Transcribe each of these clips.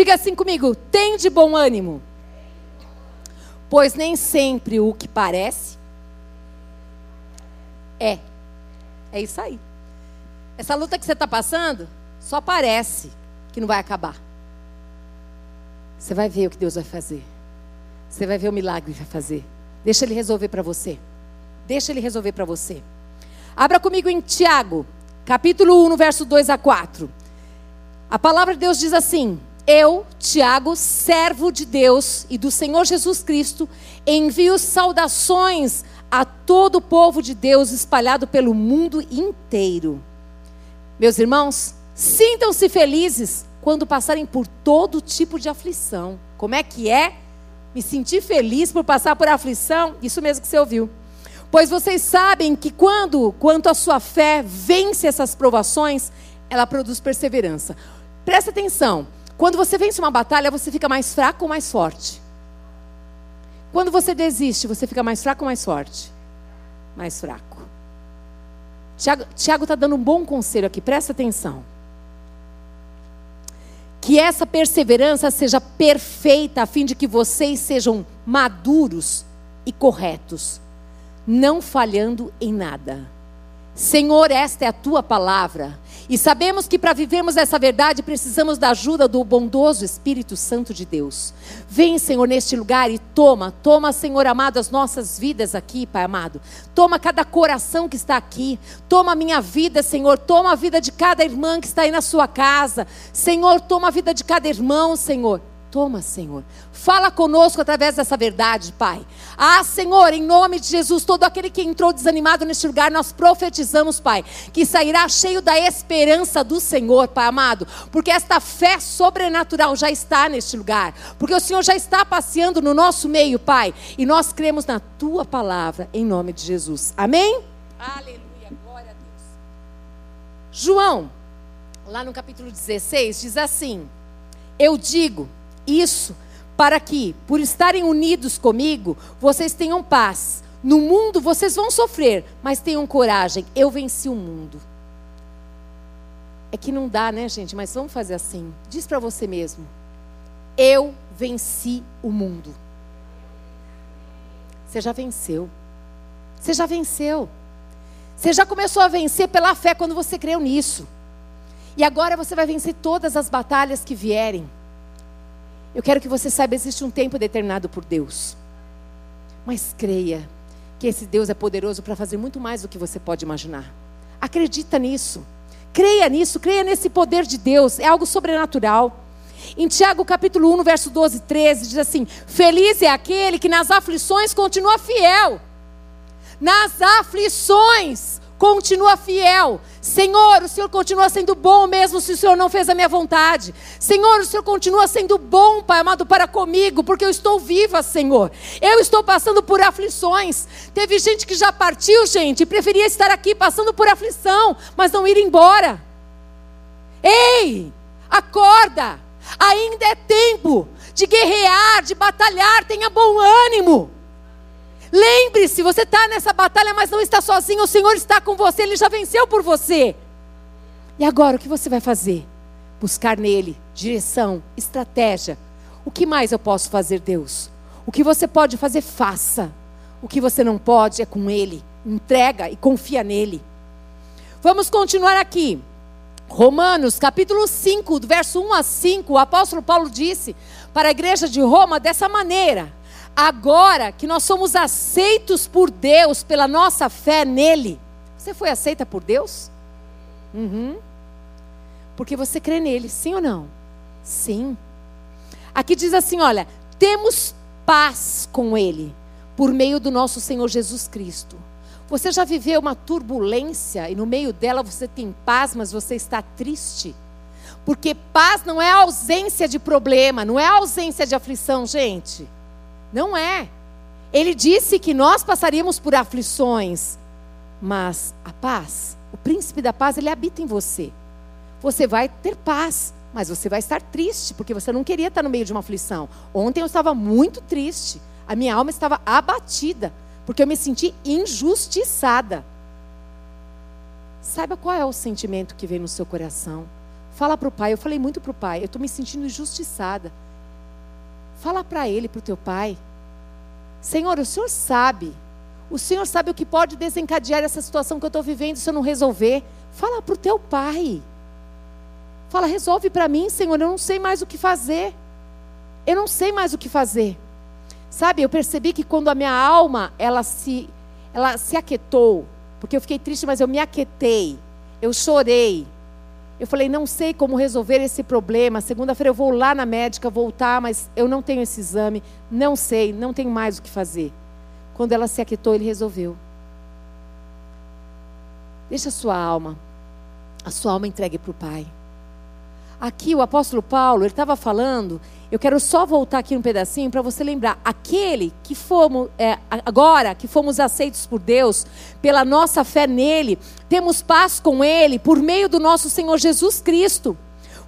Diga assim comigo: tem de bom ânimo. Pois nem sempre o que parece é. É isso aí. Essa luta que você está passando, só parece que não vai acabar. Você vai ver o que Deus vai fazer. Você vai ver o milagre que vai fazer. Deixa Ele resolver para você. Deixa Ele resolver para você. Abra comigo em Tiago, capítulo 1, no verso 2 a 4. A palavra de Deus diz assim: Eu, Tiago, servo de Deus e do Senhor Jesus Cristo, envio saudações a todo o povo de Deus espalhado pelo mundo inteiro. Meus irmãos, sintam-se felizes quando passarem por todo tipo de aflição. Como é que é? Me sentir feliz por passar por aflição? Isso mesmo que você ouviu. Pois vocês sabem que quando, quanto a sua fé vence essas provações, ela produz perseverança. Presta atenção. Quando você vence uma batalha, você fica mais fraco ou mais forte? Quando você desiste, você fica mais fraco ou mais forte? Mais fraco. Tiago está dando um bom conselho aqui, presta atenção. Que essa perseverança seja perfeita, a fim de que vocês sejam maduros e corretos, não falhando em nada. Senhor, esta é a tua palavra. E sabemos que para vivermos essa verdade precisamos da ajuda do bondoso Espírito Santo de Deus. Vem, Senhor, neste lugar e toma, toma, Senhor amado, as nossas vidas aqui, Pai amado. Toma cada coração que está aqui. Toma a minha vida, Senhor. Toma a vida de cada irmã que está aí na sua casa. Senhor, toma a vida de cada irmão, Senhor. Toma, Senhor. Fala conosco através dessa verdade, Pai. Ah, Senhor, em nome de Jesus, todo aquele que entrou desanimado neste lugar, nós profetizamos, Pai, que sairá cheio da esperança do Senhor, Pai amado, porque esta fé sobrenatural já está neste lugar, porque o Senhor já está passeando no nosso meio, Pai, e nós cremos na tua palavra, em nome de Jesus. Amém? Aleluia, glória a Deus. João, lá no capítulo 16, diz assim: Eu digo isso para que, por estarem unidos comigo, vocês tenham paz. No mundo vocês vão sofrer, mas tenham coragem. Eu venci o mundo. É que não dá, né, gente? Mas vamos fazer assim. Diz para você mesmo. Eu venci o mundo. Você já venceu. Você já venceu. Você já começou a vencer pela fé quando você creu nisso. E agora você vai vencer todas as batalhas que vierem. Eu quero que você saiba, existe um tempo determinado por Deus. Mas creia que esse Deus é poderoso para fazer muito mais do que você pode imaginar. Acredita nisso. Creia nisso, creia nesse poder de Deus. É algo sobrenatural. Em Tiago capítulo 1, verso 12 e 13, diz assim: Feliz é aquele que nas aflições continua fiel. Nas aflições continua fiel. Senhor, o Senhor continua sendo bom mesmo se o Senhor não fez a minha vontade. Senhor, o Senhor continua sendo bom, Pai amado, para comigo, porque eu estou viva, Senhor. Eu estou passando por aflições. Teve gente que já partiu, gente, e preferia estar aqui passando por aflição, mas não ir embora. Ei, acorda! Ainda é tempo de guerrear, de batalhar, tenha bom ânimo. Lembre-se, você está nessa batalha, mas não está sozinho. O Senhor está com você, Ele já venceu por você. E agora, o que você vai fazer? Buscar nele direção, estratégia. O que mais eu posso fazer, Deus? O que você pode fazer, faça. O que você não pode é com Ele. Entrega e confia nele. Vamos continuar aqui. Romanos, capítulo 5, do verso 1 a 5, o apóstolo Paulo disse para a igreja de Roma dessa maneira: Agora que nós somos aceitos por Deus pela nossa fé nele, você foi aceita por Deus? Uhum. Porque você crê nele, sim ou não? Sim. Aqui diz assim: olha, temos paz com ele, por meio do nosso Senhor Jesus Cristo. Você já viveu uma turbulência e no meio dela você tem paz, mas você está triste? Porque paz não é ausência de problema, não é ausência de aflição, gente. Não é. Ele disse que nós passaríamos por aflições, mas a paz, o príncipe da paz, ele habita em você. Você vai ter paz, mas você vai estar triste, porque você não queria estar no meio de uma aflição. Ontem eu estava muito triste, a minha alma estava abatida, porque eu me senti injustiçada. Saiba qual é o sentimento que vem no seu coração. Fala para o pai. Eu falei muito para o pai. Eu estou me sentindo injustiçada. Fala para ele, para o teu pai. Senhor, o senhor sabe. O senhor sabe o que pode desencadear essa situação que eu estou vivendo se eu não resolver. Fala para o teu pai. Fala, resolve para mim, Senhor. Eu não sei mais o que fazer. Eu não sei mais o que fazer. Sabe, eu percebi que quando a minha alma ela se, ela se aquietou, porque eu fiquei triste, mas eu me aquietei. Eu chorei. Eu falei, não sei como resolver esse problema. Segunda-feira eu vou lá na médica voltar, mas eu não tenho esse exame. Não sei, não tenho mais o que fazer. Quando ela se aquietou, ele resolveu. Deixa a sua alma, a sua alma entregue para o Pai. Aqui o apóstolo Paulo, ele estava falando, eu quero só voltar aqui um pedacinho para você lembrar, aquele que fomos, é, agora que fomos aceitos por Deus, pela nossa fé nele, temos paz com ele por meio do nosso Senhor Jesus Cristo.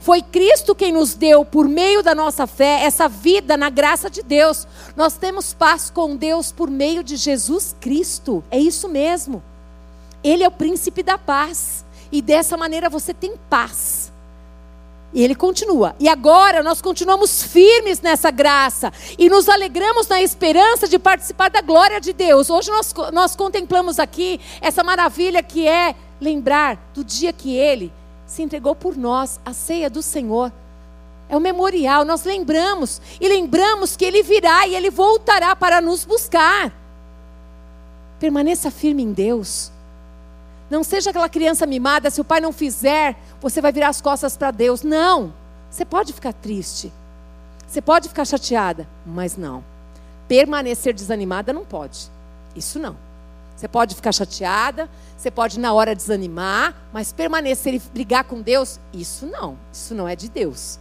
Foi Cristo quem nos deu, por meio da nossa fé, essa vida na graça de Deus. Nós temos paz com Deus por meio de Jesus Cristo. É isso mesmo. Ele é o príncipe da paz. E dessa maneira você tem paz. E ele continua. E agora nós continuamos firmes nessa graça e nos alegramos na esperança de participar da glória de Deus. Hoje nós, nós contemplamos aqui essa maravilha que é lembrar do dia que ele se entregou por nós, a ceia do Senhor. É o memorial, nós lembramos e lembramos que ele virá e ele voltará para nos buscar. Permaneça firme em Deus. Não seja aquela criança mimada, se o pai não fizer, você vai virar as costas para Deus. Não. Você pode ficar triste. Você pode ficar chateada, mas não. Permanecer desanimada não pode. Isso não. Você pode ficar chateada, você pode na hora desanimar, mas permanecer e brigar com Deus, isso não. Isso não é de Deus.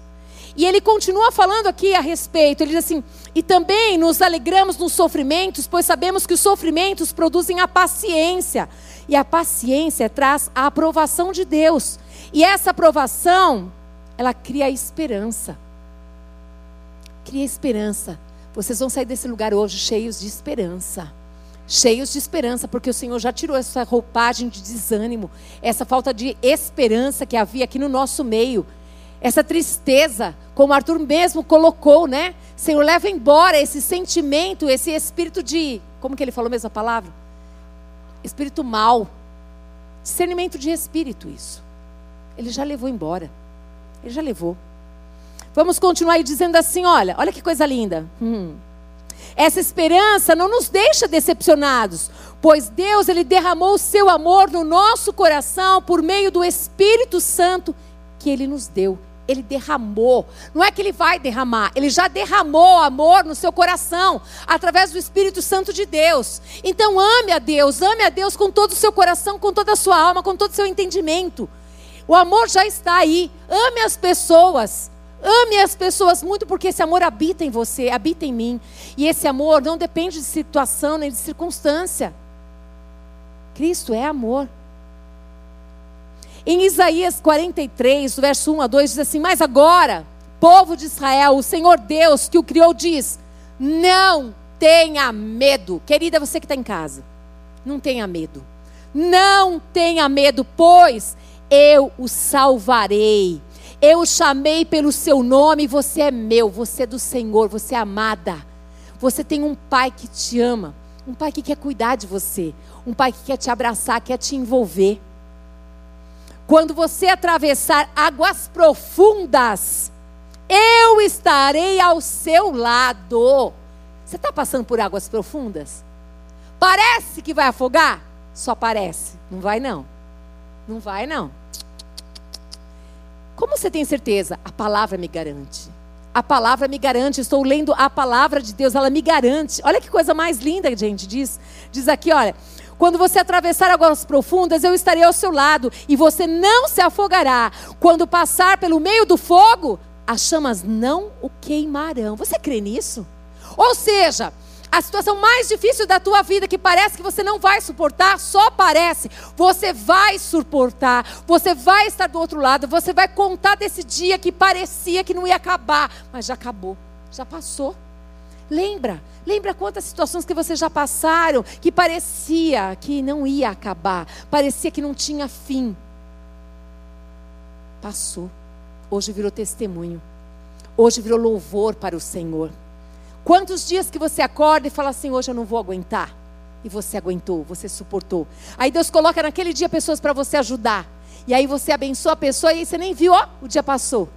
E ele continua falando aqui a respeito. Ele diz assim: e também nos alegramos nos sofrimentos, pois sabemos que os sofrimentos produzem a paciência. E a paciência traz a aprovação de Deus. E essa aprovação, ela cria esperança. Cria esperança. Vocês vão sair desse lugar hoje cheios de esperança. Cheios de esperança, porque o Senhor já tirou essa roupagem de desânimo, essa falta de esperança que havia aqui no nosso meio essa tristeza, como Arthur mesmo colocou, né? Senhor, leva embora esse sentimento, esse espírito de, como que ele falou mesmo a palavra? Espírito mal. Discernimento de espírito, isso. Ele já levou embora. Ele já levou. Vamos continuar aí dizendo assim: olha, olha que coisa linda. Hum. Essa esperança não nos deixa decepcionados, pois Deus ele derramou o seu amor no nosso coração por meio do Espírito Santo que ele nos deu ele derramou. Não é que ele vai derramar, ele já derramou amor no seu coração, através do Espírito Santo de Deus. Então ame a Deus, ame a Deus com todo o seu coração, com toda a sua alma, com todo o seu entendimento. O amor já está aí. Ame as pessoas. Ame as pessoas muito, porque esse amor habita em você, habita em mim. E esse amor não depende de situação nem de circunstância. Cristo é amor. Em Isaías 43, verso 1 a 2, diz assim: Mas agora, povo de Israel, o Senhor Deus que o criou diz: Não tenha medo. Querida, você que está em casa, não tenha medo. Não tenha medo, pois eu o salvarei. Eu o chamei pelo seu nome, você é meu, você é do Senhor, você é amada. Você tem um pai que te ama, um pai que quer cuidar de você, um pai que quer te abraçar, quer te envolver. Quando você atravessar águas profundas, eu estarei ao seu lado. Você está passando por águas profundas? Parece que vai afogar? Só parece. Não vai, não. Não vai, não. Como você tem certeza? A palavra me garante. A palavra me garante. Estou lendo a palavra de Deus, ela me garante. Olha que coisa mais linda, gente. Diz, diz aqui, olha. Quando você atravessar águas profundas, eu estarei ao seu lado e você não se afogará. Quando passar pelo meio do fogo, as chamas não o queimarão. Você crê nisso? Ou seja, a situação mais difícil da tua vida, que parece que você não vai suportar, só parece, você vai suportar, você vai estar do outro lado, você vai contar desse dia que parecia que não ia acabar, mas já acabou, já passou. Lembra? Lembra quantas situações que vocês já passaram que parecia que não ia acabar, parecia que não tinha fim. Passou. hoje virou testemunho. Hoje virou louvor para o Senhor. Quantos dias que você acorda e fala assim: hoje eu não vou aguentar? E você aguentou, você suportou. Aí Deus coloca naquele dia pessoas para você ajudar. E aí você abençoa a pessoa e aí você nem viu, ó, o dia passou.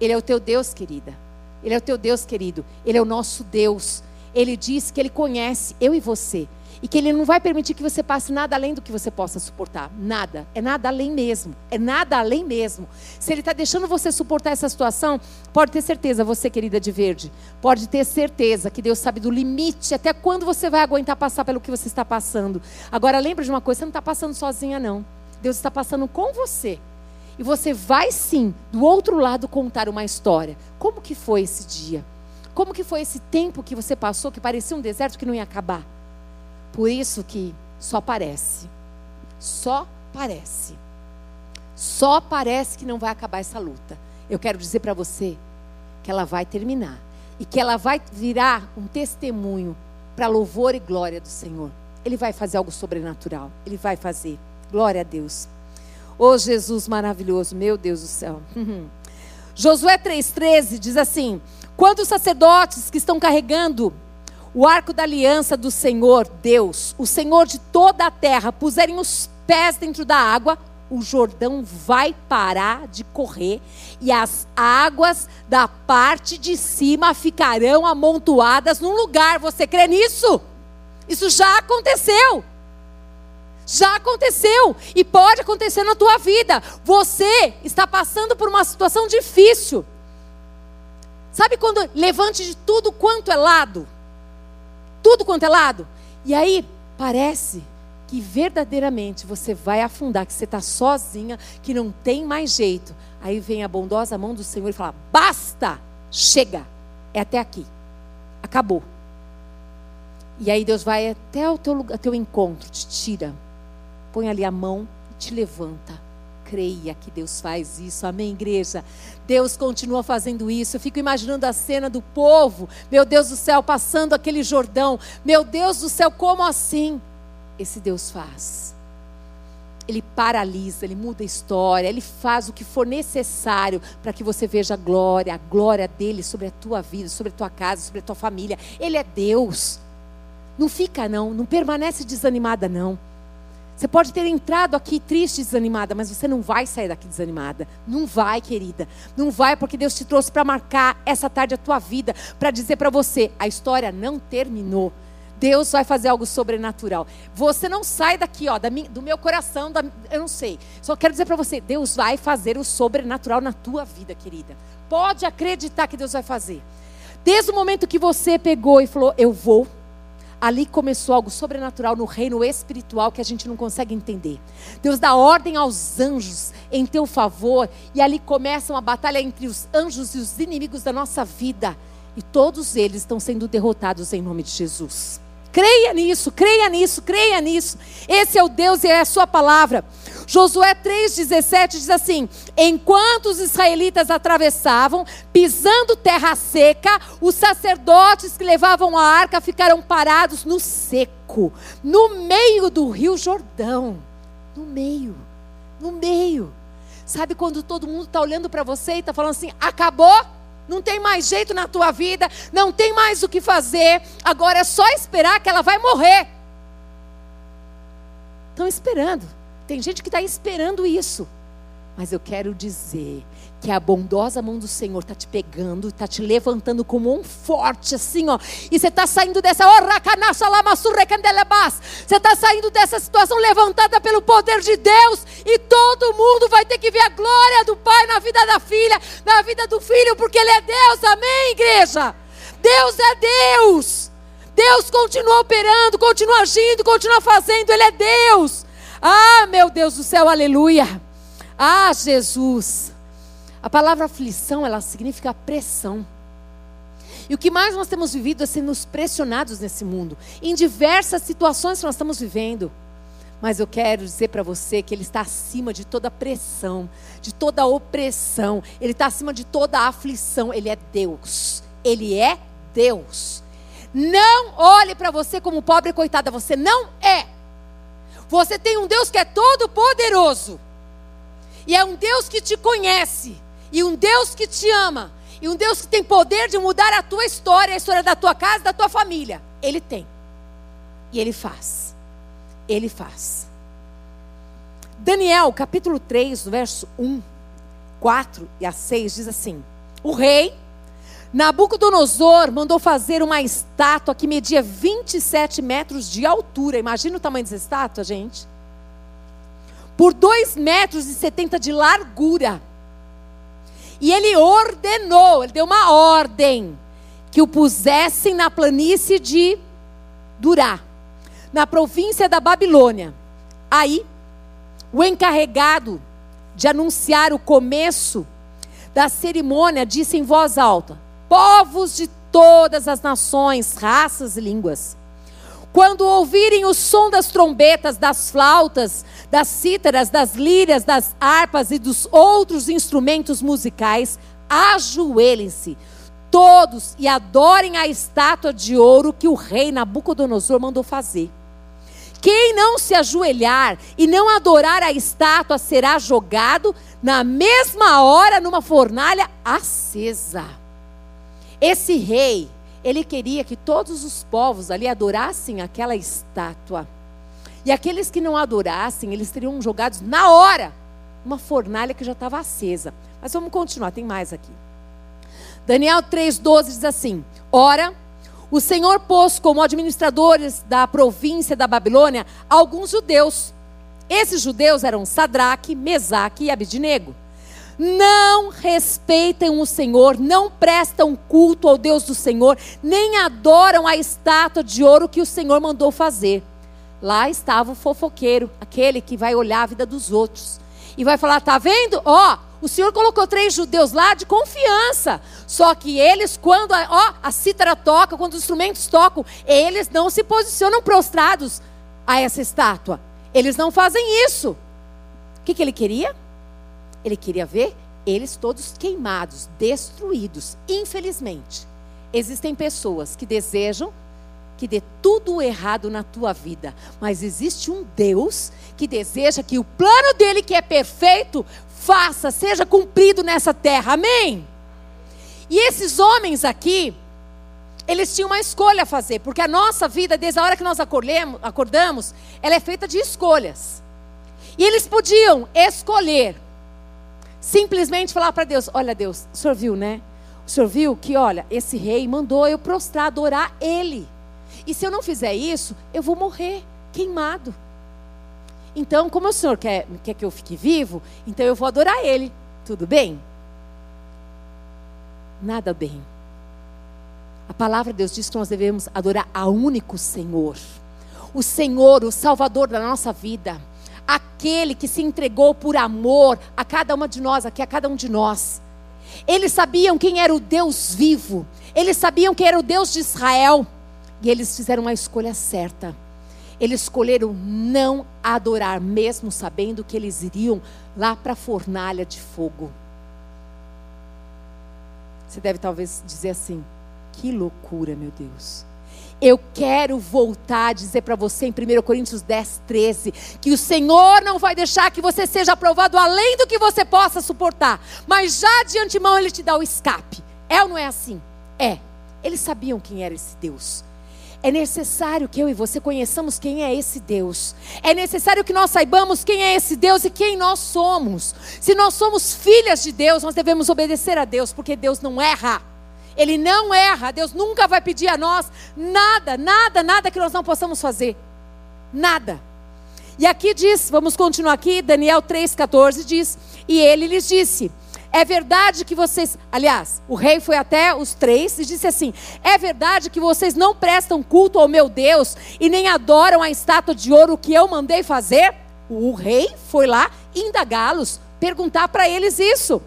Ele é o teu Deus, querida. Ele é o teu Deus, querido. Ele é o nosso Deus. Ele diz que ele conhece eu e você. E que ele não vai permitir que você passe nada além do que você possa suportar. Nada. É nada além mesmo. É nada além mesmo. Se ele está deixando você suportar essa situação, pode ter certeza, você, querida de verde, pode ter certeza que Deus sabe do limite, até quando você vai aguentar passar pelo que você está passando. Agora, lembra de uma coisa: você não está passando sozinha, não. Deus está passando com você. E você vai sim, do outro lado, contar uma história. Como que foi esse dia? Como que foi esse tempo que você passou que parecia um deserto que não ia acabar? Por isso que só parece. Só parece. Só parece que não vai acabar essa luta. Eu quero dizer para você que ela vai terminar e que ela vai virar um testemunho para louvor e glória do Senhor. Ele vai fazer algo sobrenatural. Ele vai fazer. Glória a Deus. Oh Jesus maravilhoso, meu Deus do céu. Josué 3,13 diz assim: Quando os sacerdotes que estão carregando o arco da aliança do Senhor, Deus, o Senhor de toda a terra, puserem os pés dentro da água, o Jordão vai parar de correr e as águas da parte de cima ficarão amontoadas num lugar. Você crê nisso? Isso já aconteceu. Já aconteceu e pode acontecer na tua vida. Você está passando por uma situação difícil. Sabe quando levante de tudo quanto é lado? tudo quanto é lado. E aí parece que verdadeiramente você vai afundar, que você está sozinha, que não tem mais jeito. Aí vem a bondosa mão do Senhor e fala: basta, chega, é até aqui, acabou. E aí Deus vai até o teu, teu encontro, te tira, põe ali a mão e te levanta creia que Deus faz isso. Amém, igreja? Deus continua fazendo isso. Eu fico imaginando a cena do povo, meu Deus do céu, passando aquele Jordão. Meu Deus do céu, como assim? Esse Deus faz. Ele paralisa, ele muda a história, ele faz o que for necessário para que você veja a glória, a glória dele sobre a tua vida, sobre a tua casa, sobre a tua família. Ele é Deus. Não fica não, não permanece desanimada não. Você pode ter entrado aqui triste, desanimada, mas você não vai sair daqui desanimada. Não vai, querida. Não vai, porque Deus te trouxe para marcar essa tarde a tua vida, para dizer para você: a história não terminou. Deus vai fazer algo sobrenatural. Você não sai daqui, ó, do meu coração, da, eu não sei. Só quero dizer para você, Deus vai fazer o sobrenatural na tua vida, querida. Pode acreditar que Deus vai fazer. Desde o momento que você pegou e falou, eu vou, ali começou algo sobrenatural no reino espiritual que a gente não consegue entender. Deus dá ordem aos anjos em teu favor, e ali começa uma batalha entre os anjos e os inimigos da nossa vida, e todos eles estão sendo derrotados em nome de Jesus. Creia nisso, creia nisso, creia nisso. Esse é o Deus e é a sua palavra. Josué 3,17 diz assim: Enquanto os israelitas atravessavam, pisando terra seca, os sacerdotes que levavam a arca ficaram parados no seco, no meio do rio Jordão. No meio, no meio. Sabe quando todo mundo está olhando para você e está falando assim: acabou? não tem mais jeito na tua vida, não tem mais o que fazer, agora é só esperar que ela vai morrer. Estão esperando. Tem gente que está esperando isso. Mas eu quero dizer que a bondosa mão do Senhor está te pegando, está te levantando como um forte, assim, ó. E você está saindo dessa. Você está saindo dessa situação levantada pelo poder de Deus. E todo mundo vai ter que ver a glória do Pai na vida da filha, na vida do filho, porque Ele é Deus. Amém, igreja? Deus é Deus. Deus continua operando, continua agindo, continua fazendo. Ele é Deus. Ah, meu Deus do céu, aleluia. Ah, Jesus. A palavra aflição, ela significa pressão. E o que mais nós temos vivido é sermos pressionados nesse mundo, em diversas situações que nós estamos vivendo. Mas eu quero dizer para você que Ele está acima de toda pressão, de toda opressão, Ele está acima de toda aflição. Ele é Deus. Ele é Deus. Não olhe para você como pobre coitada, você não é. Você tem um Deus que é todo poderoso. E é um Deus que te conhece e um Deus que te ama, e um Deus que tem poder de mudar a tua história, a história da tua casa, da tua família. Ele tem. E ele faz. Ele faz. Daniel, capítulo 3, verso 1, 4 e a 6 diz assim: O rei Nabucodonosor mandou fazer uma estátua que media 27 metros de altura. Imagina o tamanho dessa estátua, gente. Por 2 metros e 70 de largura. E ele ordenou, ele deu uma ordem, que o pusessem na planície de Durá, na província da Babilônia. Aí, o encarregado de anunciar o começo da cerimônia disse em voz alta: Povos de todas as nações, raças e línguas, quando ouvirem o som das trombetas, das flautas, das cítaras, das lírias, das harpas e dos outros instrumentos musicais, ajoelhem-se todos e adorem a estátua de ouro que o rei Nabucodonosor mandou fazer. Quem não se ajoelhar e não adorar a estátua será jogado na mesma hora numa fornalha acesa. Esse rei, ele queria que todos os povos ali adorassem aquela estátua. E aqueles que não adorassem, eles seriam jogados na hora, uma fornalha que já estava acesa. Mas vamos continuar, tem mais aqui. Daniel 3,12 diz assim: Ora, o Senhor pôs como administradores da província da Babilônia alguns judeus. Esses judeus eram Sadraque, Mesaque e Abidnego. Não respeitam o Senhor, não prestam culto ao Deus do Senhor, nem adoram a estátua de ouro que o Senhor mandou fazer. Lá estava o fofoqueiro, aquele que vai olhar a vida dos outros e vai falar: tá vendo? Ó, o Senhor colocou três judeus lá de confiança. Só que eles, quando a, ó, a cítara toca, quando os instrumentos tocam, eles não se posicionam prostrados a essa estátua. Eles não fazem isso. O que, que ele queria? Ele queria ver eles todos queimados, destruídos. Infelizmente, existem pessoas que desejam que dê tudo errado na tua vida, mas existe um Deus que deseja que o plano dele, que é perfeito, faça, seja cumprido nessa terra. Amém? E esses homens aqui, eles tinham uma escolha a fazer, porque a nossa vida, desde a hora que nós acordamos, ela é feita de escolhas. E eles podiam escolher, simplesmente falar para Deus: Olha, Deus, o senhor viu, né? O senhor viu que, olha, esse rei mandou eu prostrar, adorar ele. E se eu não fizer isso, eu vou morrer queimado. Então, como o Senhor quer, quer que eu fique vivo, então eu vou adorar Ele. Tudo bem? Nada bem. A palavra de Deus diz que nós devemos adorar a único Senhor. O Senhor, o Salvador da nossa vida. Aquele que se entregou por amor a cada uma de nós, aqui a cada um de nós. Eles sabiam quem era o Deus vivo. Eles sabiam quem era o Deus de Israel. E eles fizeram uma escolha certa. Eles escolheram não adorar, mesmo sabendo que eles iriam lá para a fornalha de fogo. Você deve talvez dizer assim: que loucura, meu Deus. Eu quero voltar a dizer para você em 1 Coríntios 10, 13, que o Senhor não vai deixar que você seja aprovado além do que você possa suportar, mas já de antemão Ele te dá o escape. É ou não é assim? É. Eles sabiam quem era esse Deus. É necessário que eu e você conheçamos quem é esse Deus. É necessário que nós saibamos quem é esse Deus e quem nós somos. Se nós somos filhas de Deus, nós devemos obedecer a Deus, porque Deus não erra. Ele não erra. Deus nunca vai pedir a nós nada, nada, nada que nós não possamos fazer. Nada. E aqui diz, vamos continuar aqui, Daniel 3,14 diz: E ele lhes disse: é verdade que vocês, aliás, o rei foi até os três e disse assim: É verdade que vocês não prestam culto ao meu Deus e nem adoram a estátua de ouro que eu mandei fazer? O rei foi lá indagá-los, perguntar para eles isso.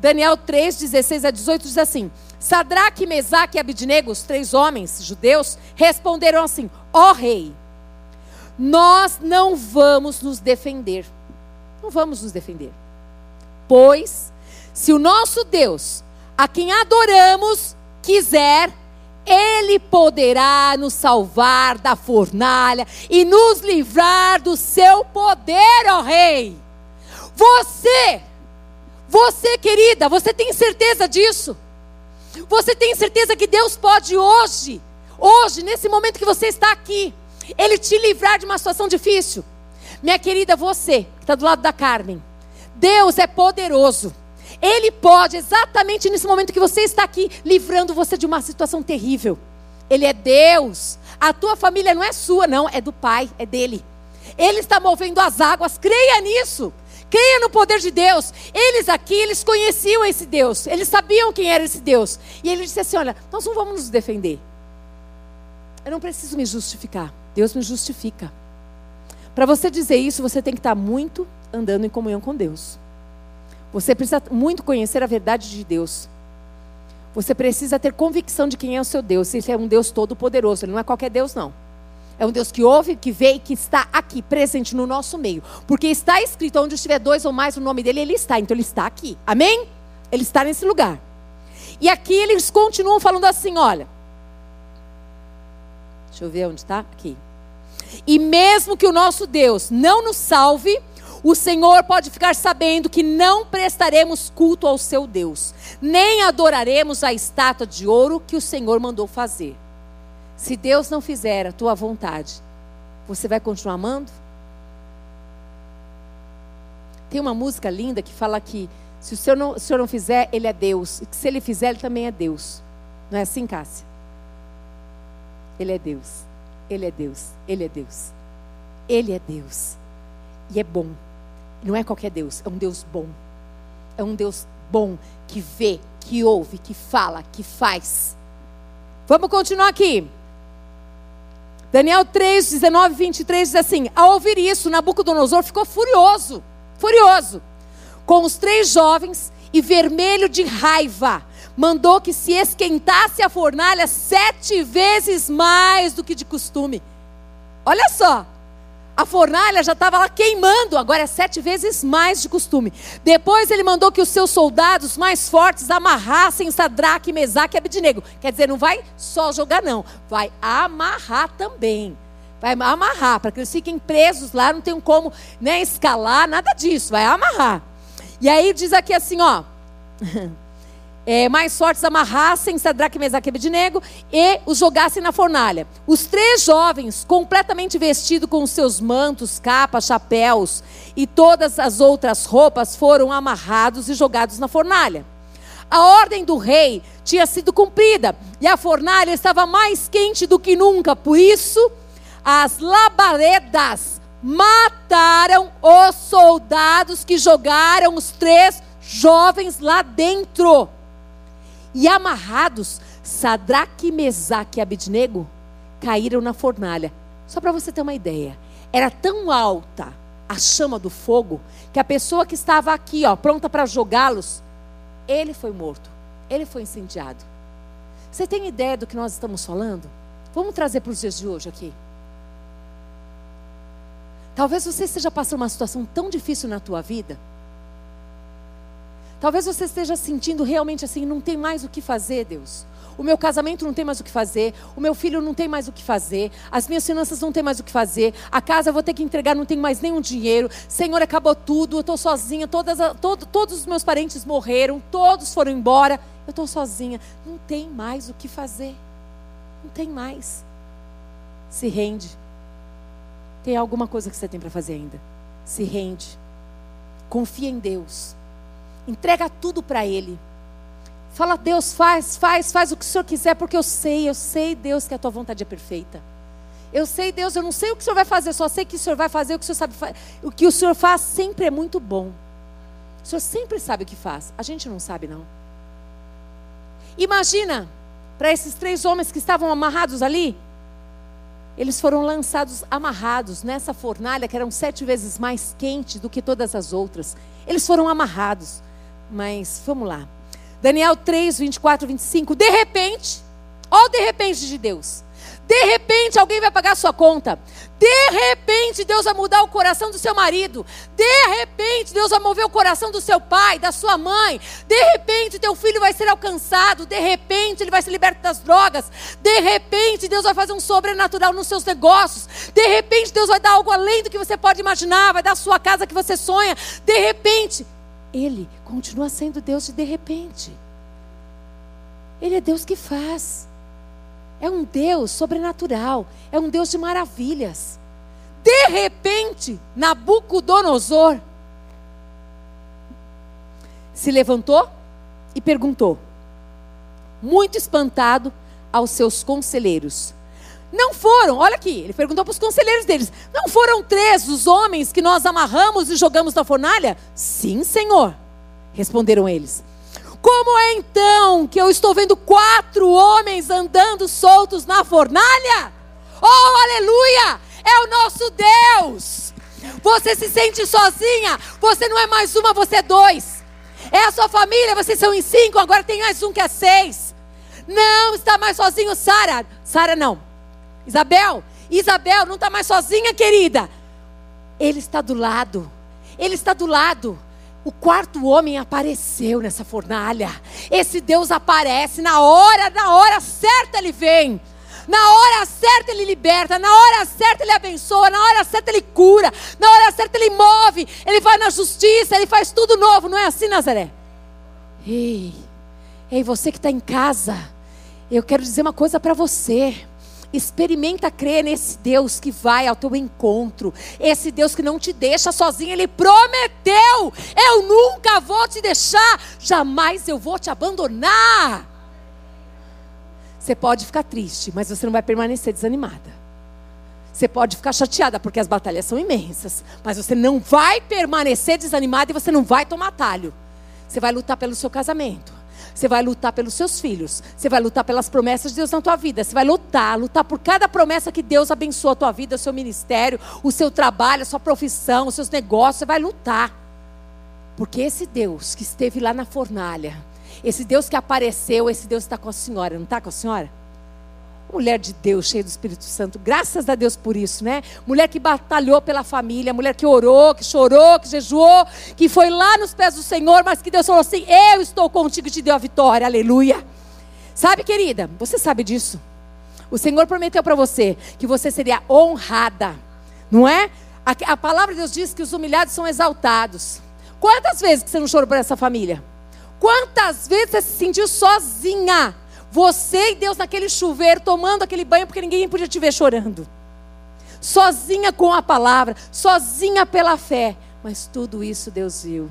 Daniel 3, 16 a 18 diz assim: Sadraque, Mesaque e Abidnego, os três homens judeus, responderam assim: Ó oh, rei, nós não vamos nos defender. Não vamos nos defender. Pois, se o nosso Deus, a quem adoramos, quiser, ele poderá nos salvar da fornalha e nos livrar do seu poder, ó Rei. Você, Você, querida, você tem certeza disso? Você tem certeza que Deus pode hoje, hoje, nesse momento que você está aqui, Ele te livrar de uma situação difícil? Minha querida, você que está do lado da Carmen, Deus é poderoso. Ele pode, exatamente nesse momento que você está aqui, livrando você de uma situação terrível. Ele é Deus. A tua família não é sua, não, é do Pai, é dele. Ele está movendo as águas, creia nisso. Creia no poder de Deus. Eles aqui, eles conheciam esse Deus. Eles sabiam quem era esse Deus. E ele disse assim: Olha, nós não vamos nos defender. Eu não preciso me justificar. Deus me justifica. Para você dizer isso, você tem que estar muito andando em comunhão com Deus. Você precisa muito conhecer a verdade de Deus. Você precisa ter convicção de quem é o seu Deus. Ele é um Deus todo-poderoso. Ele não é qualquer Deus, não. É um Deus que ouve, que vê e que está aqui, presente no nosso meio. Porque está escrito, onde estiver dois ou mais o nome dele, ele está. Então ele está aqui. Amém? Ele está nesse lugar. E aqui eles continuam falando assim: olha. Deixa eu ver onde está. Aqui. E mesmo que o nosso Deus não nos salve, o Senhor pode ficar sabendo que não prestaremos culto ao seu Deus, nem adoraremos a estátua de ouro que o Senhor mandou fazer. Se Deus não fizer a tua vontade, você vai continuar amando? Tem uma música linda que fala que se o Senhor não, o senhor não fizer, Ele é Deus. E que se Ele fizer, Ele também é Deus. Não é assim, Cássia? Ele é Deus. Ele é Deus. Ele é Deus. Ele é Deus. E é bom. Não é qualquer Deus, é um Deus bom. É um Deus bom que vê, que ouve, que fala, que faz. Vamos continuar aqui. Daniel 3, 19 23 diz assim: Ao ouvir isso, Nabucodonosor ficou furioso, furioso, com os três jovens e vermelho de raiva. Mandou que se esquentasse a fornalha sete vezes mais do que de costume. Olha só, a fornalha já estava lá queimando, agora é sete vezes mais de costume. Depois ele mandou que os seus soldados mais fortes amarrassem Sadraque, Mesaque e Abednego. Quer dizer, não vai só jogar não, vai amarrar também. Vai amarrar, para que eles fiquem presos lá, não tem como né, escalar, nada disso, vai amarrar. E aí diz aqui assim, ó. é, mais fortes amarrassem Sadraque, Mesaque e Abednego e os jogassem na fornalha. Os três jovens, completamente vestidos com seus mantos, capas, chapéus e todas as outras roupas, foram amarrados e jogados na fornalha. A ordem do rei tinha sido cumprida e a fornalha estava mais quente do que nunca, por isso as labaredas mataram os soldados que jogaram os três jovens lá dentro e amarrados, Sadraque, Mesaque e Abidnego caíram na fornalha. Só para você ter uma ideia, era tão alta a chama do fogo que a pessoa que estava aqui, ó, pronta para jogá-los, ele foi morto, ele foi incendiado. Você tem ideia do que nós estamos falando? Vamos trazer para os dias de hoje aqui. Talvez você esteja passando uma situação tão difícil na tua vida Talvez você esteja sentindo realmente assim, não tem mais o que fazer, Deus. O meu casamento não tem mais o que fazer, o meu filho não tem mais o que fazer, as minhas finanças não tem mais o que fazer, a casa eu vou ter que entregar, não tenho mais nenhum dinheiro. Senhor, acabou tudo, eu estou sozinha, todas, todo, todos os meus parentes morreram, todos foram embora, eu estou sozinha. Não tem mais o que fazer. Não tem mais. Se rende. Tem alguma coisa que você tem para fazer ainda. Se rende. Confia em Deus. Entrega tudo para Ele. Fala, Deus, faz, faz, faz o que o Senhor quiser, porque eu sei, eu sei, Deus, que a tua vontade é perfeita. Eu sei, Deus, eu não sei o que o Senhor vai fazer, só sei que o Senhor vai fazer o que o Senhor sabe O que o Senhor faz sempre é muito bom. O Senhor sempre sabe o que faz. A gente não sabe, não. Imagina, para esses três homens que estavam amarrados ali, eles foram lançados amarrados nessa fornalha que eram sete vezes mais quente do que todas as outras. Eles foram amarrados. Mas vamos lá. Daniel 3, 24, 25. De repente, olha o de repente de Deus. De repente alguém vai pagar sua conta. De repente Deus vai mudar o coração do seu marido. De repente Deus vai mover o coração do seu pai, da sua mãe. De repente teu filho vai ser alcançado. De repente ele vai ser liberto das drogas. De repente Deus vai fazer um sobrenatural nos seus negócios. De repente Deus vai dar algo além do que você pode imaginar. Vai dar a sua casa que você sonha. De repente Ele continua sendo Deus de de repente. Ele é Deus que faz. É um Deus sobrenatural. É um Deus de maravilhas. De repente, Nabucodonosor se levantou e perguntou, muito espantado, aos seus conselheiros: Não foram, olha aqui, ele perguntou para os conselheiros deles: Não foram três os homens que nós amarramos e jogamos na fornalha? Sim, senhor, responderam eles. Como é então que eu estou vendo quatro homens andando soltos na fornalha? Oh, aleluia! É o nosso Deus. Você se sente sozinha, você não é mais uma, você é dois. É a sua família, vocês são em cinco, agora tem mais um que é seis. Não está mais sozinho, Sara. Sara não. Isabel. Isabel não está mais sozinha, querida. Ele está do lado. Ele está do lado. O quarto homem apareceu nessa fornalha. Esse Deus aparece na hora, na hora certa ele vem. Na hora certa ele liberta, na hora certa ele abençoa, na hora certa ele cura, na hora certa ele move, ele vai na justiça, ele faz tudo novo, não é assim, Nazaré? Ei, ei, você que está em casa, eu quero dizer uma coisa para você. Experimenta crer nesse Deus que vai ao teu encontro. Esse Deus que não te deixa sozinho. Ele prometeu: Eu nunca vou te deixar. Jamais eu vou te abandonar. Você pode ficar triste, mas você não vai permanecer desanimada. Você pode ficar chateada porque as batalhas são imensas, mas você não vai permanecer desanimada e você não vai tomar talho. Você vai lutar pelo seu casamento. Você vai lutar pelos seus filhos. Você vai lutar pelas promessas de Deus na tua vida. Você vai lutar, lutar por cada promessa que Deus abençoa a tua vida, o seu ministério, o seu trabalho, a sua profissão, os seus negócios. Você vai lutar. Porque esse Deus que esteve lá na fornalha, esse Deus que apareceu, esse Deus está com a senhora, não está com a senhora? Mulher de Deus, cheia do Espírito Santo. Graças a Deus por isso, né? Mulher que batalhou pela família, mulher que orou, que chorou, que jejuou, que foi lá nos pés do Senhor, mas que Deus falou assim: Eu estou contigo e te deu a vitória. Aleluia. Sabe, querida, você sabe disso. O Senhor prometeu para você que você seria honrada, não é? A, a palavra de Deus diz que os humilhados são exaltados. Quantas vezes você não chorou por essa família? Quantas vezes você se sentiu sozinha? Você e Deus naquele chuveiro, tomando aquele banho, porque ninguém podia te ver chorando. Sozinha com a palavra, sozinha pela fé. Mas tudo isso Deus viu.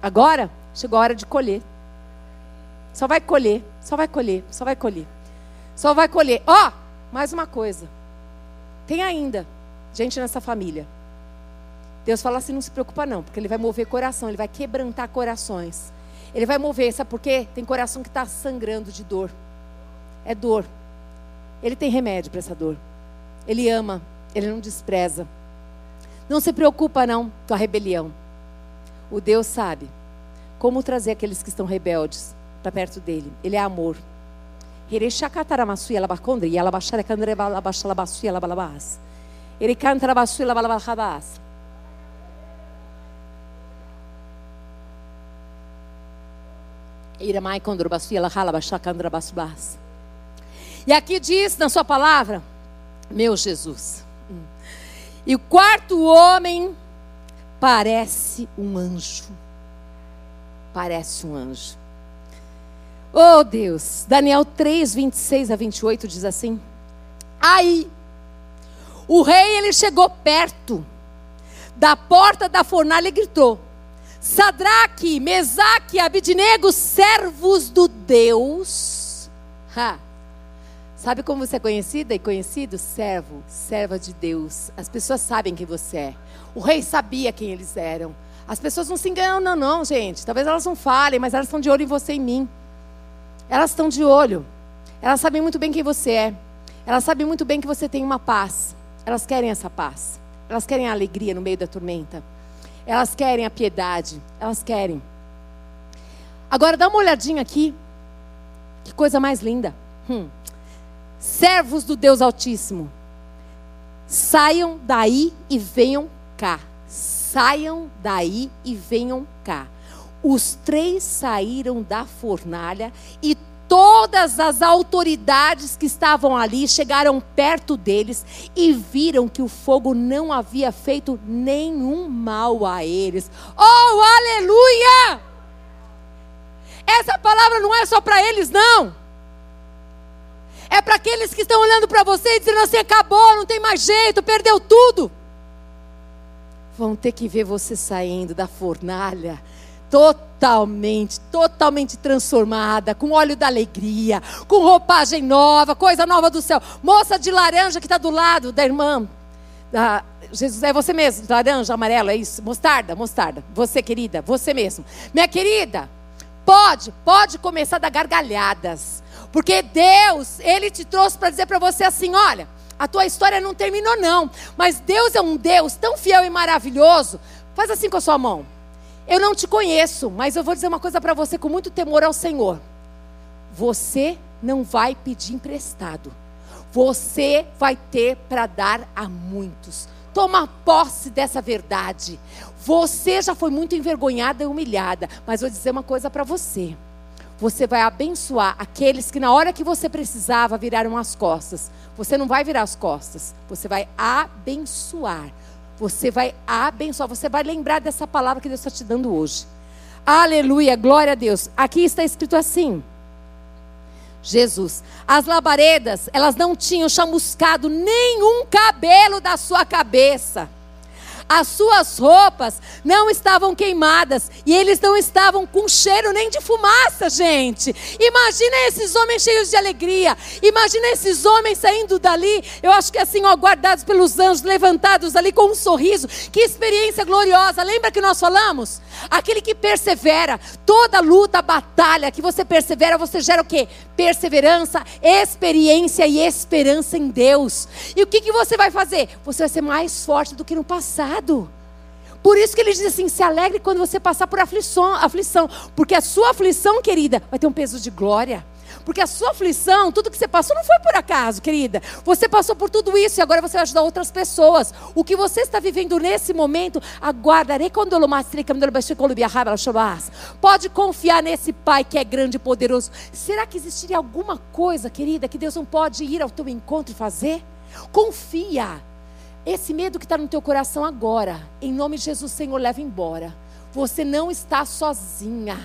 Agora chegou a hora de colher. Só vai colher, só vai colher, só vai colher. Só vai colher. Ó, oh, mais uma coisa. Tem ainda gente nessa família. Deus fala assim: não se preocupa, não, porque Ele vai mover coração, Ele vai quebrantar corações. Ele vai mover, sabe por quê? Tem coração que está sangrando de dor. É dor. Ele tem remédio para essa dor. Ele ama, ele não despreza. Não se preocupa não, tua rebelião. O Deus sabe como trazer aqueles que estão rebeldes para perto dele. Ele é amor. Ele canta e aqui diz na sua palavra, meu Jesus. E o quarto homem parece um anjo. Parece um anjo. Oh Deus, Daniel 3, 26 a 28 diz assim: Aí, o rei ele chegou perto da porta da fornalha e gritou: Sadraque, Mesaque, Abidnego, servos do Deus. Ha. Sabe como você é conhecida e conhecido? Servo, serva de Deus. As pessoas sabem quem você é. O rei sabia quem eles eram. As pessoas não se enganam, não, não, gente. Talvez elas não falem, mas elas estão de olho em você e em mim. Elas estão de olho. Elas sabem muito bem quem você é. Elas sabem muito bem que você tem uma paz. Elas querem essa paz. Elas querem a alegria no meio da tormenta. Elas querem a piedade. Elas querem. Agora dá uma olhadinha aqui. Que coisa mais linda. Hum. Servos do Deus Altíssimo. Saiam daí e venham cá. Saiam daí e venham cá. Os três saíram da fornalha e todas as autoridades que estavam ali chegaram perto deles e viram que o fogo não havia feito nenhum mal a eles. Oh, aleluia! Essa palavra não é só para eles, não. É para aqueles que estão olhando para você e dizendo assim: acabou, não tem mais jeito, perdeu tudo. Vão ter que ver você saindo da fornalha totalmente, totalmente transformada, com óleo da alegria, com roupagem nova, coisa nova do céu. Moça de laranja que está do lado da irmã. Jesus, é você mesmo, laranja, amarelo, é isso? Mostarda, mostarda. Você, querida, você mesmo. Minha querida, pode, pode começar a dar gargalhadas. Porque Deus, Ele te trouxe para dizer para você assim: olha, a tua história não terminou, não. Mas Deus é um Deus tão fiel e maravilhoso. Faz assim com a sua mão. Eu não te conheço, mas eu vou dizer uma coisa para você com muito temor ao Senhor. Você não vai pedir emprestado. Você vai ter para dar a muitos. Toma posse dessa verdade. Você já foi muito envergonhada e humilhada, mas vou dizer uma coisa para você. Você vai abençoar aqueles que na hora que você precisava viraram as costas. Você não vai virar as costas, você vai abençoar. Você vai abençoar, você vai lembrar dessa palavra que Deus está te dando hoje. Aleluia, glória a Deus. Aqui está escrito assim. Jesus. As labaredas, elas não tinham chamuscado nenhum cabelo da sua cabeça. As suas roupas não estavam queimadas e eles não estavam com cheiro nem de fumaça, gente. Imagina esses homens cheios de alegria. Imagina esses homens saindo dali, eu acho que assim, ó, guardados pelos anjos, levantados ali com um sorriso. Que experiência gloriosa. Lembra que nós falamos? Aquele que persevera, toda luta, batalha que você persevera, você gera o quê? Perseverança, experiência e esperança em Deus. E o que, que você vai fazer? Você vai ser mais forte do que no passado. Por isso que ele diz assim: se alegre quando você passar por aflição, aflição, porque a sua aflição, querida, vai ter um peso de glória. Porque a sua aflição, tudo que você passou, não foi por acaso, querida. Você passou por tudo isso e agora você vai ajudar outras pessoas. O que você está vivendo nesse momento, quando Pode confiar nesse Pai que é grande e poderoso. Será que existiria alguma coisa, querida, que Deus não pode ir ao teu encontro e fazer? Confia. Esse medo que está no teu coração agora, em nome de Jesus, Senhor, leva embora. Você não está sozinha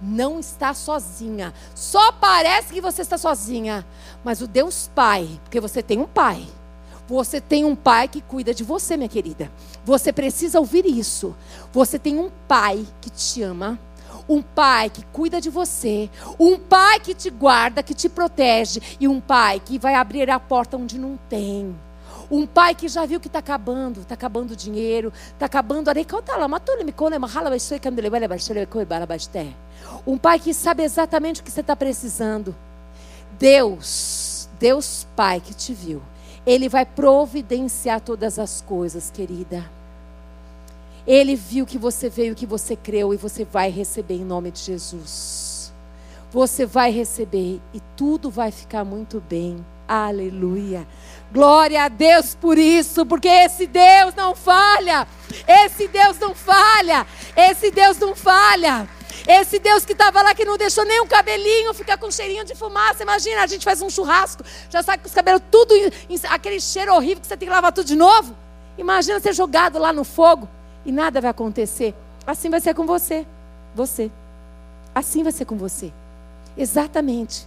não está sozinha. Só parece que você está sozinha, mas o Deus Pai, porque você tem um pai. Você tem um pai que cuida de você, minha querida. Você precisa ouvir isso. Você tem um pai que te ama, um pai que cuida de você, um pai que te guarda, que te protege e um pai que vai abrir a porta onde não tem. Um pai que já viu que está acabando, está acabando o dinheiro, está acabando. Um pai que sabe exatamente o que você está precisando. Deus, Deus Pai que te viu, Ele vai providenciar todas as coisas, querida. Ele viu que você veio, que você creu e você vai receber em nome de Jesus. Você vai receber e tudo vai ficar muito bem. Aleluia. Glória a Deus por isso, porque esse Deus não falha. Esse Deus não falha. Esse Deus não falha. Esse Deus que estava lá, que não deixou nem um cabelinho ficar com cheirinho de fumaça. Imagina, a gente faz um churrasco, já sai com os cabelos tudo, aquele cheiro horrível que você tem que lavar tudo de novo. Imagina ser jogado lá no fogo e nada vai acontecer. Assim vai ser com você. Você. Assim vai ser com você. Exatamente.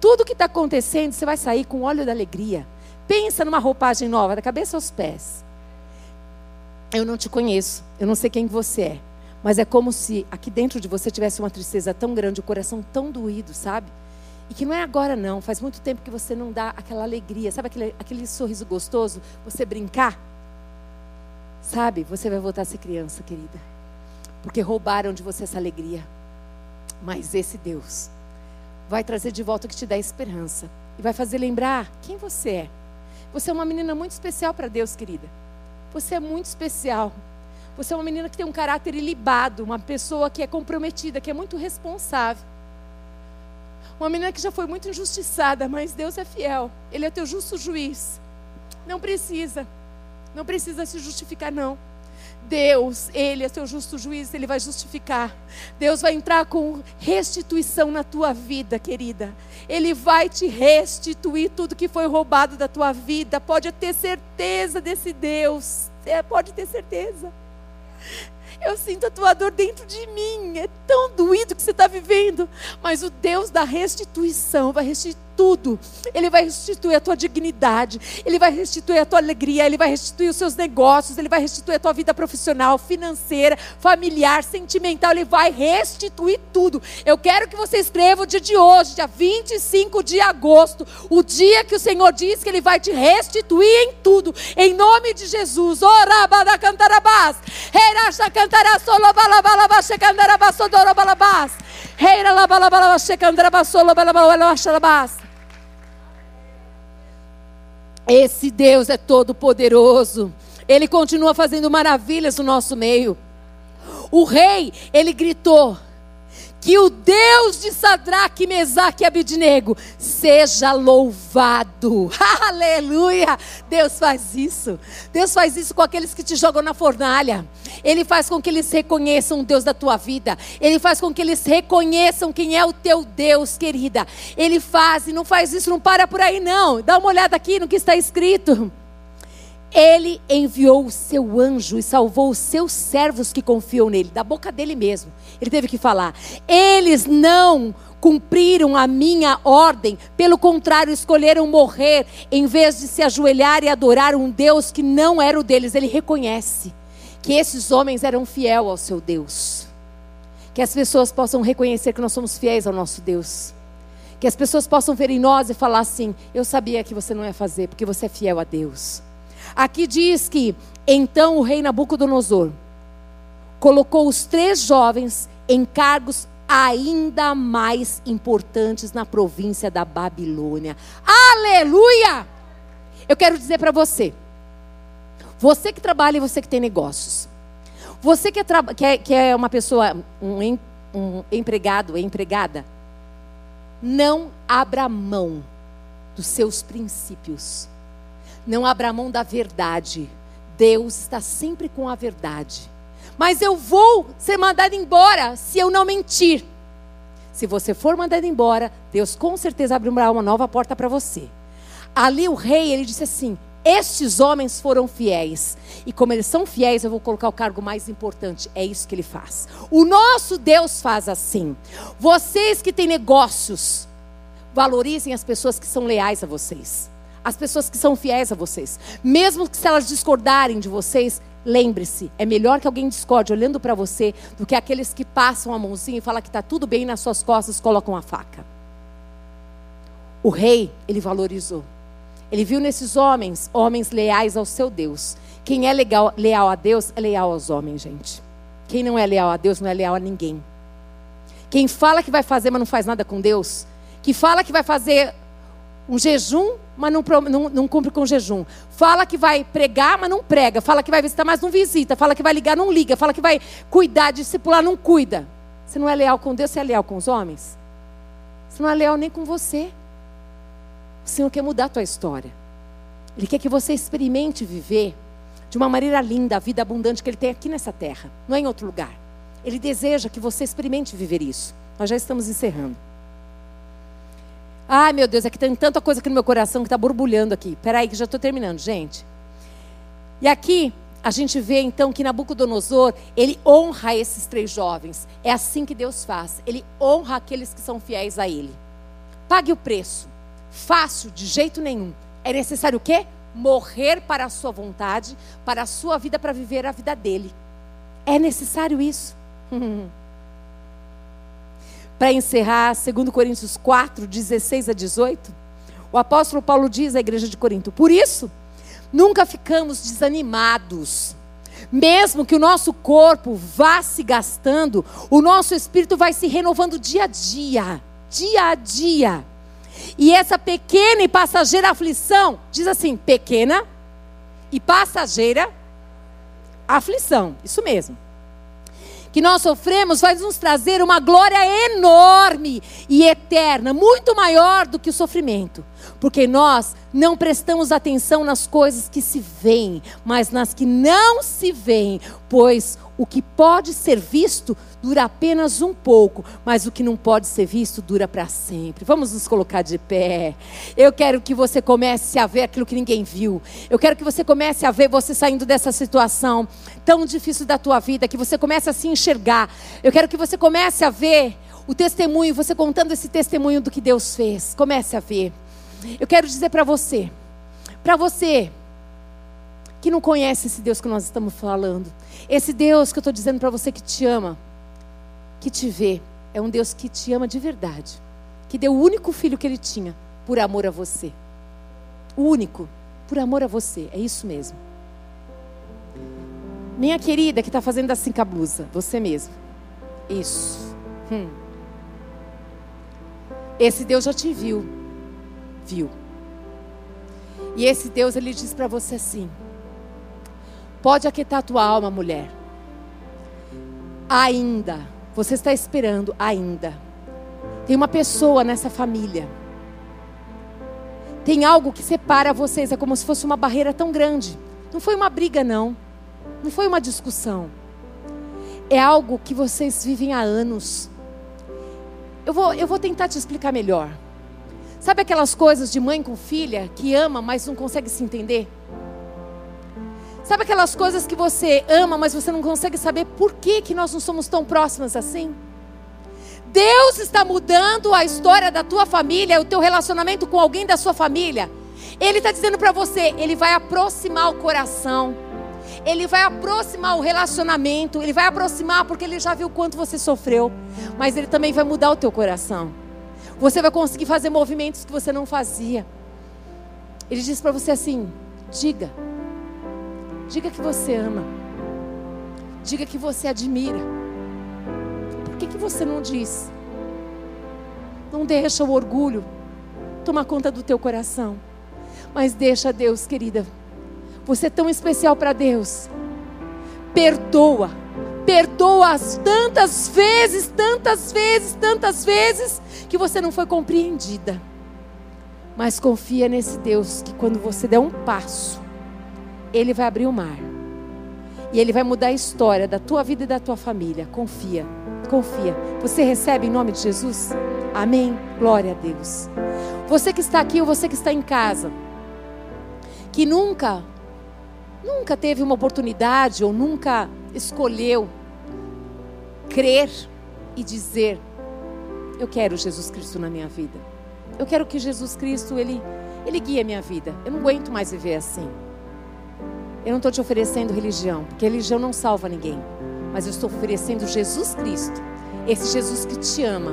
Tudo que está acontecendo, você vai sair com óleo da alegria. Pensa numa roupagem nova, da cabeça aos pés. Eu não te conheço, eu não sei quem você é. Mas é como se aqui dentro de você tivesse uma tristeza tão grande, o coração tão doído, sabe? E que não é agora, não. Faz muito tempo que você não dá aquela alegria. Sabe aquele, aquele sorriso gostoso? Você brincar? Sabe? Você vai voltar a ser criança, querida. Porque roubaram de você essa alegria. Mas esse Deus vai trazer de volta o que te dá esperança. E vai fazer lembrar quem você é. Você é uma menina muito especial para Deus, querida. Você é muito especial. Você é uma menina que tem um caráter ilibado, uma pessoa que é comprometida, que é muito responsável. Uma menina que já foi muito injustiçada, mas Deus é fiel. Ele é teu justo juiz. Não precisa. Não precisa se justificar, não. Deus, Ele é teu justo juiz, Ele vai justificar. Deus vai entrar com restituição na tua vida, querida. Ele vai te restituir tudo que foi roubado da tua vida. Pode ter certeza desse Deus. É, pode ter certeza. Eu sinto a tua dor dentro de mim. É tão doído que você está vivendo. Mas o Deus da restituição vai restituir tudo. Ele vai restituir a tua dignidade, ele vai restituir a tua alegria, ele vai restituir os seus negócios, ele vai restituir a tua vida profissional, financeira, familiar, sentimental, ele vai restituir tudo. Eu quero que você escreva o dia de hoje, dia 25 de agosto, o dia que o Senhor diz que ele vai te restituir em tudo, em nome de Jesus. Orabada cantarabás, reiracha cantarasolo balabalabá, checandarabás, sodorobalabás. Reira labalabá, checandarabás, solo balabalabá, esse Deus é todo poderoso. Ele continua fazendo maravilhas no nosso meio. O rei, ele gritou: que o Deus de Sadraque, Mesaque e Abidnego seja louvado. Aleluia! Deus faz isso. Deus faz isso com aqueles que te jogam na fornalha. Ele faz com que eles reconheçam o Deus da tua vida. Ele faz com que eles reconheçam quem é o teu Deus, querida. Ele faz e não faz isso, não para por aí não. Dá uma olhada aqui no que está escrito. Ele enviou o seu anjo e salvou os seus servos que confiam nele, da boca dele mesmo. Ele teve que falar: Eles não cumpriram a minha ordem, pelo contrário, escolheram morrer em vez de se ajoelhar e adorar um Deus que não era o deles. Ele reconhece que esses homens eram fiéis ao seu Deus. Que as pessoas possam reconhecer que nós somos fiéis ao nosso Deus. Que as pessoas possam ver em nós e falar assim: Eu sabia que você não ia fazer, porque você é fiel a Deus. Aqui diz que então o rei Nabucodonosor colocou os três jovens em cargos ainda mais importantes na província da Babilônia. Aleluia! Eu quero dizer para você, você que trabalha e você que tem negócios, você que é, que é, que é uma pessoa, um, um empregado, empregada, não abra mão dos seus princípios. Não abra mão da verdade. Deus está sempre com a verdade. Mas eu vou ser mandado embora se eu não mentir. Se você for mandado embora, Deus com certeza abrirá uma nova porta para você. Ali o rei, ele disse assim: Estes homens foram fiéis. E como eles são fiéis, eu vou colocar o cargo mais importante. É isso que ele faz. O nosso Deus faz assim. Vocês que têm negócios, valorizem as pessoas que são leais a vocês as pessoas que são fiéis a vocês. Mesmo que se elas discordarem de vocês, lembre-se, é melhor que alguém discorde olhando para você do que aqueles que passam a mãozinha e falam que está tudo bem nas suas costas colocam a faca. O rei, ele valorizou. Ele viu nesses homens, homens leais ao seu Deus. Quem é legal, leal a Deus é leal aos homens, gente. Quem não é leal a Deus não é leal a ninguém. Quem fala que vai fazer, mas não faz nada com Deus, que fala que vai fazer um jejum, mas não, não, não, cumpre com jejum. Fala que vai pregar, mas não prega. Fala que vai visitar, mas não visita. Fala que vai ligar, não liga. Fala que vai cuidar, discipular, não cuida. Você não é leal com Deus, você é leal com os homens? Você não é leal nem com você. O Senhor quer mudar a tua história. Ele quer que você experimente viver de uma maneira linda a vida abundante que Ele tem aqui nessa terra, não é em outro lugar. Ele deseja que você experimente viver isso. Nós já estamos encerrando. Ai, meu Deus, é que tem tanta coisa aqui no meu coração que está borbulhando aqui. Peraí, que já estou terminando, gente. E aqui a gente vê então que Nabucodonosor, ele honra esses três jovens. É assim que Deus faz. Ele honra aqueles que são fiéis a ele. Pague o preço. Fácil, de jeito nenhum. É necessário o quê? Morrer para a sua vontade, para a sua vida, para viver a vida dele. É necessário isso. para encerrar, 2 Coríntios 4, 16 a 18, o apóstolo Paulo diz à igreja de Corinto: Por isso, nunca ficamos desanimados. Mesmo que o nosso corpo vá se gastando, o nosso espírito vai se renovando dia a dia, dia a dia. E essa pequena e passageira aflição, diz assim: pequena e passageira aflição, isso mesmo que nós sofremos vai nos trazer uma glória enorme e eterna, muito maior do que o sofrimento. Porque nós não prestamos atenção nas coisas que se veem, mas nas que não se veem, pois o que pode ser visto dura apenas um pouco, mas o que não pode ser visto dura para sempre. Vamos nos colocar de pé. Eu quero que você comece a ver aquilo que ninguém viu. Eu quero que você comece a ver você saindo dessa situação tão difícil da tua vida, que você comece a se enxergar. Eu quero que você comece a ver o testemunho, você contando esse testemunho do que Deus fez. Comece a ver. Eu quero dizer para você, para você que não conhece esse Deus que nós estamos falando, esse Deus que eu estou dizendo para você que te ama, que te vê, é um Deus que te ama de verdade, que deu o único filho que ele tinha por amor a você. O único, por amor a você, é isso mesmo. Minha querida que está fazendo assim com a blusa, você mesmo. Isso. Hum. Esse Deus já te viu. Viu. E esse Deus, ele diz para você assim: Pode aquietar tua alma, mulher. Ainda. Você está esperando ainda. Tem uma pessoa nessa família. Tem algo que separa vocês. É como se fosse uma barreira tão grande. Não foi uma briga, não. Não foi uma discussão. É algo que vocês vivem há anos. Eu vou, eu vou tentar te explicar melhor. Sabe aquelas coisas de mãe com filha que ama, mas não consegue se entender? Sabe aquelas coisas que você ama, mas você não consegue saber por que, que nós não somos tão próximas assim? Deus está mudando a história da tua família, o teu relacionamento com alguém da sua família. Ele está dizendo para você, ele vai aproximar o coração. Ele vai aproximar o relacionamento, ele vai aproximar porque ele já viu quanto você sofreu, mas ele também vai mudar o teu coração. Você vai conseguir fazer movimentos que você não fazia. Ele diz para você assim: diga, Diga que você ama. Diga que você admira. Por que, que você não diz? Não deixa o orgulho tomar conta do teu coração. Mas deixa Deus, querida. Você é tão especial para Deus. Perdoa. Perdoa as tantas vezes, tantas vezes, tantas vezes que você não foi compreendida. Mas confia nesse Deus que quando você der um passo, ele vai abrir o mar. E Ele vai mudar a história da tua vida e da tua família. Confia, confia. Você recebe em nome de Jesus? Amém? Glória a Deus. Você que está aqui ou você que está em casa, que nunca, nunca teve uma oportunidade ou nunca escolheu crer e dizer: Eu quero Jesus Cristo na minha vida. Eu quero que Jesus Cristo, Ele, Ele guie a minha vida. Eu não aguento mais viver assim. Eu não estou te oferecendo religião, porque religião não salva ninguém. Mas eu estou oferecendo Jesus Cristo. Esse Jesus que te ama.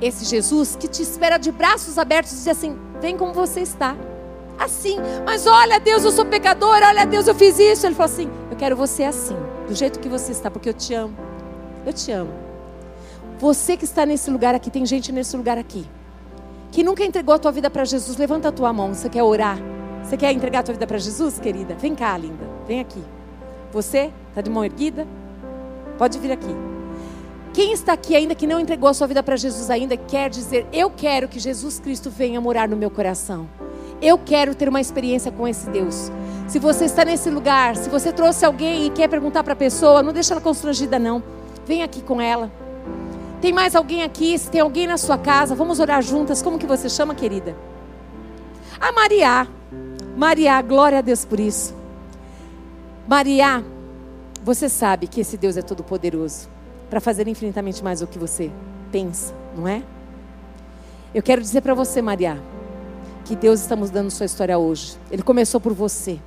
Esse Jesus que te espera de braços abertos e diz assim: vem como você está. Assim, mas olha Deus, eu sou pecador, olha Deus, eu fiz isso. Ele falou assim: eu quero você assim, do jeito que você está, porque eu te amo. Eu te amo. Você que está nesse lugar aqui, tem gente nesse lugar aqui, que nunca entregou a tua vida para Jesus, levanta a tua mão, você quer orar. Você quer entregar a tua vida para Jesus, querida? Vem cá, linda. Vem aqui. Você? Está de mão erguida? Pode vir aqui. Quem está aqui ainda que não entregou a sua vida para Jesus ainda, quer dizer, eu quero que Jesus Cristo venha morar no meu coração. Eu quero ter uma experiência com esse Deus. Se você está nesse lugar, se você trouxe alguém e quer perguntar para a pessoa, não deixa ela constrangida não. Vem aqui com ela. Tem mais alguém aqui? Se tem alguém na sua casa, vamos orar juntas. Como que você chama, querida? A Maria. Maria, glória a Deus por isso. Maria, você sabe que esse Deus é todo poderoso para fazer infinitamente mais do que você pensa, não é? Eu quero dizer para você, Maria, que Deus está mudando sua história hoje. Ele começou por você.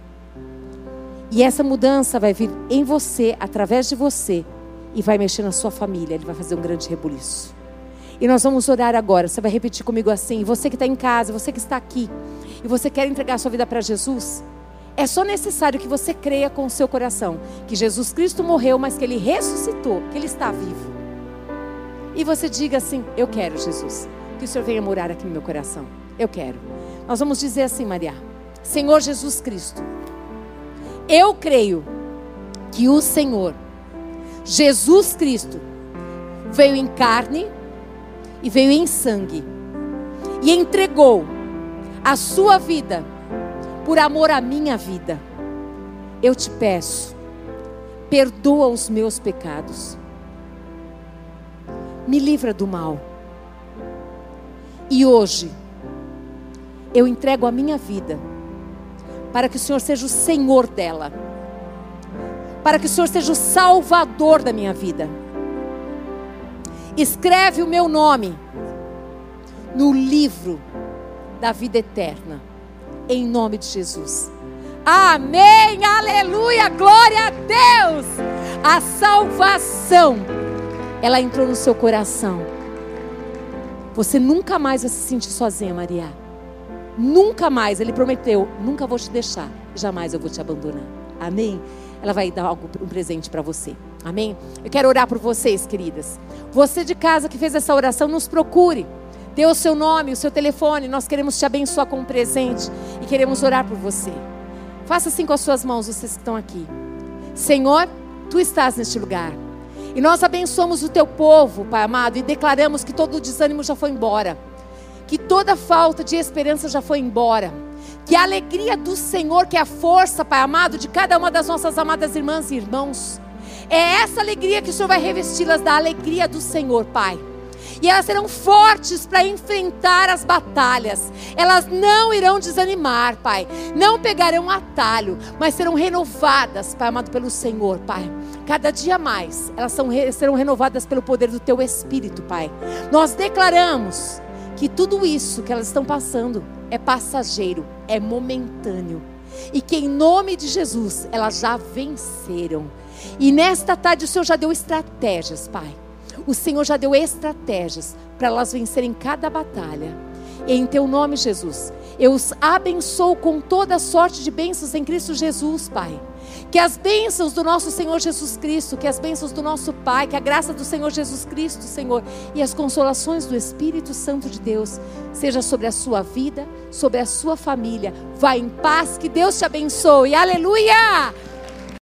E essa mudança vai vir em você, através de você, e vai mexer na sua família. Ele vai fazer um grande rebuliço. E nós vamos orar agora. Você vai repetir comigo assim. Você que está em casa, você que está aqui, e você quer entregar sua vida para Jesus, é só necessário que você creia com o seu coração que Jesus Cristo morreu, mas que ele ressuscitou, que ele está vivo. E você diga assim: Eu quero, Jesus, que o Senhor venha morar aqui no meu coração. Eu quero. Nós vamos dizer assim, Maria: Senhor Jesus Cristo, eu creio que o Senhor Jesus Cristo veio em carne e veio em sangue e entregou a sua vida por amor à minha vida. Eu te peço, perdoa os meus pecados, me livra do mal. E hoje, eu entrego a minha vida, para que o Senhor seja o Senhor dela, para que o Senhor seja o Salvador da minha vida. Escreve o meu nome no livro da vida eterna, em nome de Jesus. Amém, aleluia, glória a Deus. A salvação, ela entrou no seu coração. Você nunca mais vai se sentir sozinha, Maria. Nunca mais, ele prometeu, nunca vou te deixar, jamais eu vou te abandonar. Amém? Ela vai dar algo, um presente para você. Amém? Eu quero orar por vocês, queridas. Você de casa que fez essa oração, nos procure. Dê o seu nome, o seu telefone. Nós queremos te abençoar com um presente e queremos orar por você. Faça assim com as suas mãos, vocês que estão aqui. Senhor, tu estás neste lugar. E nós abençoamos o teu povo, Pai amado, e declaramos que todo o desânimo já foi embora que toda falta de esperança já foi embora. Que a alegria do Senhor, que é a força, Pai amado, de cada uma das nossas amadas irmãs e irmãos, é essa alegria que o Senhor vai revesti-las da alegria do Senhor, Pai. E elas serão fortes para enfrentar as batalhas. Elas não irão desanimar, Pai. Não pegarão atalho, mas serão renovadas, Pai amado, pelo Senhor, Pai. Cada dia mais, elas são, serão renovadas pelo poder do Teu Espírito, Pai. Nós declaramos que tudo isso que elas estão passando é passageiro, é momentâneo. E que em nome de Jesus elas já venceram. E nesta tarde o Senhor já deu estratégias, Pai. O Senhor já deu estratégias para elas vencerem cada batalha. Em teu nome, Jesus, eu os abençoo com toda sorte de bênçãos em Cristo Jesus, Pai. Que as bênçãos do nosso Senhor Jesus Cristo, que as bênçãos do nosso Pai, que a graça do Senhor Jesus Cristo, Senhor, e as consolações do Espírito Santo de Deus, seja sobre a sua vida, sobre a sua família. Vá em paz, que Deus te abençoe. Aleluia!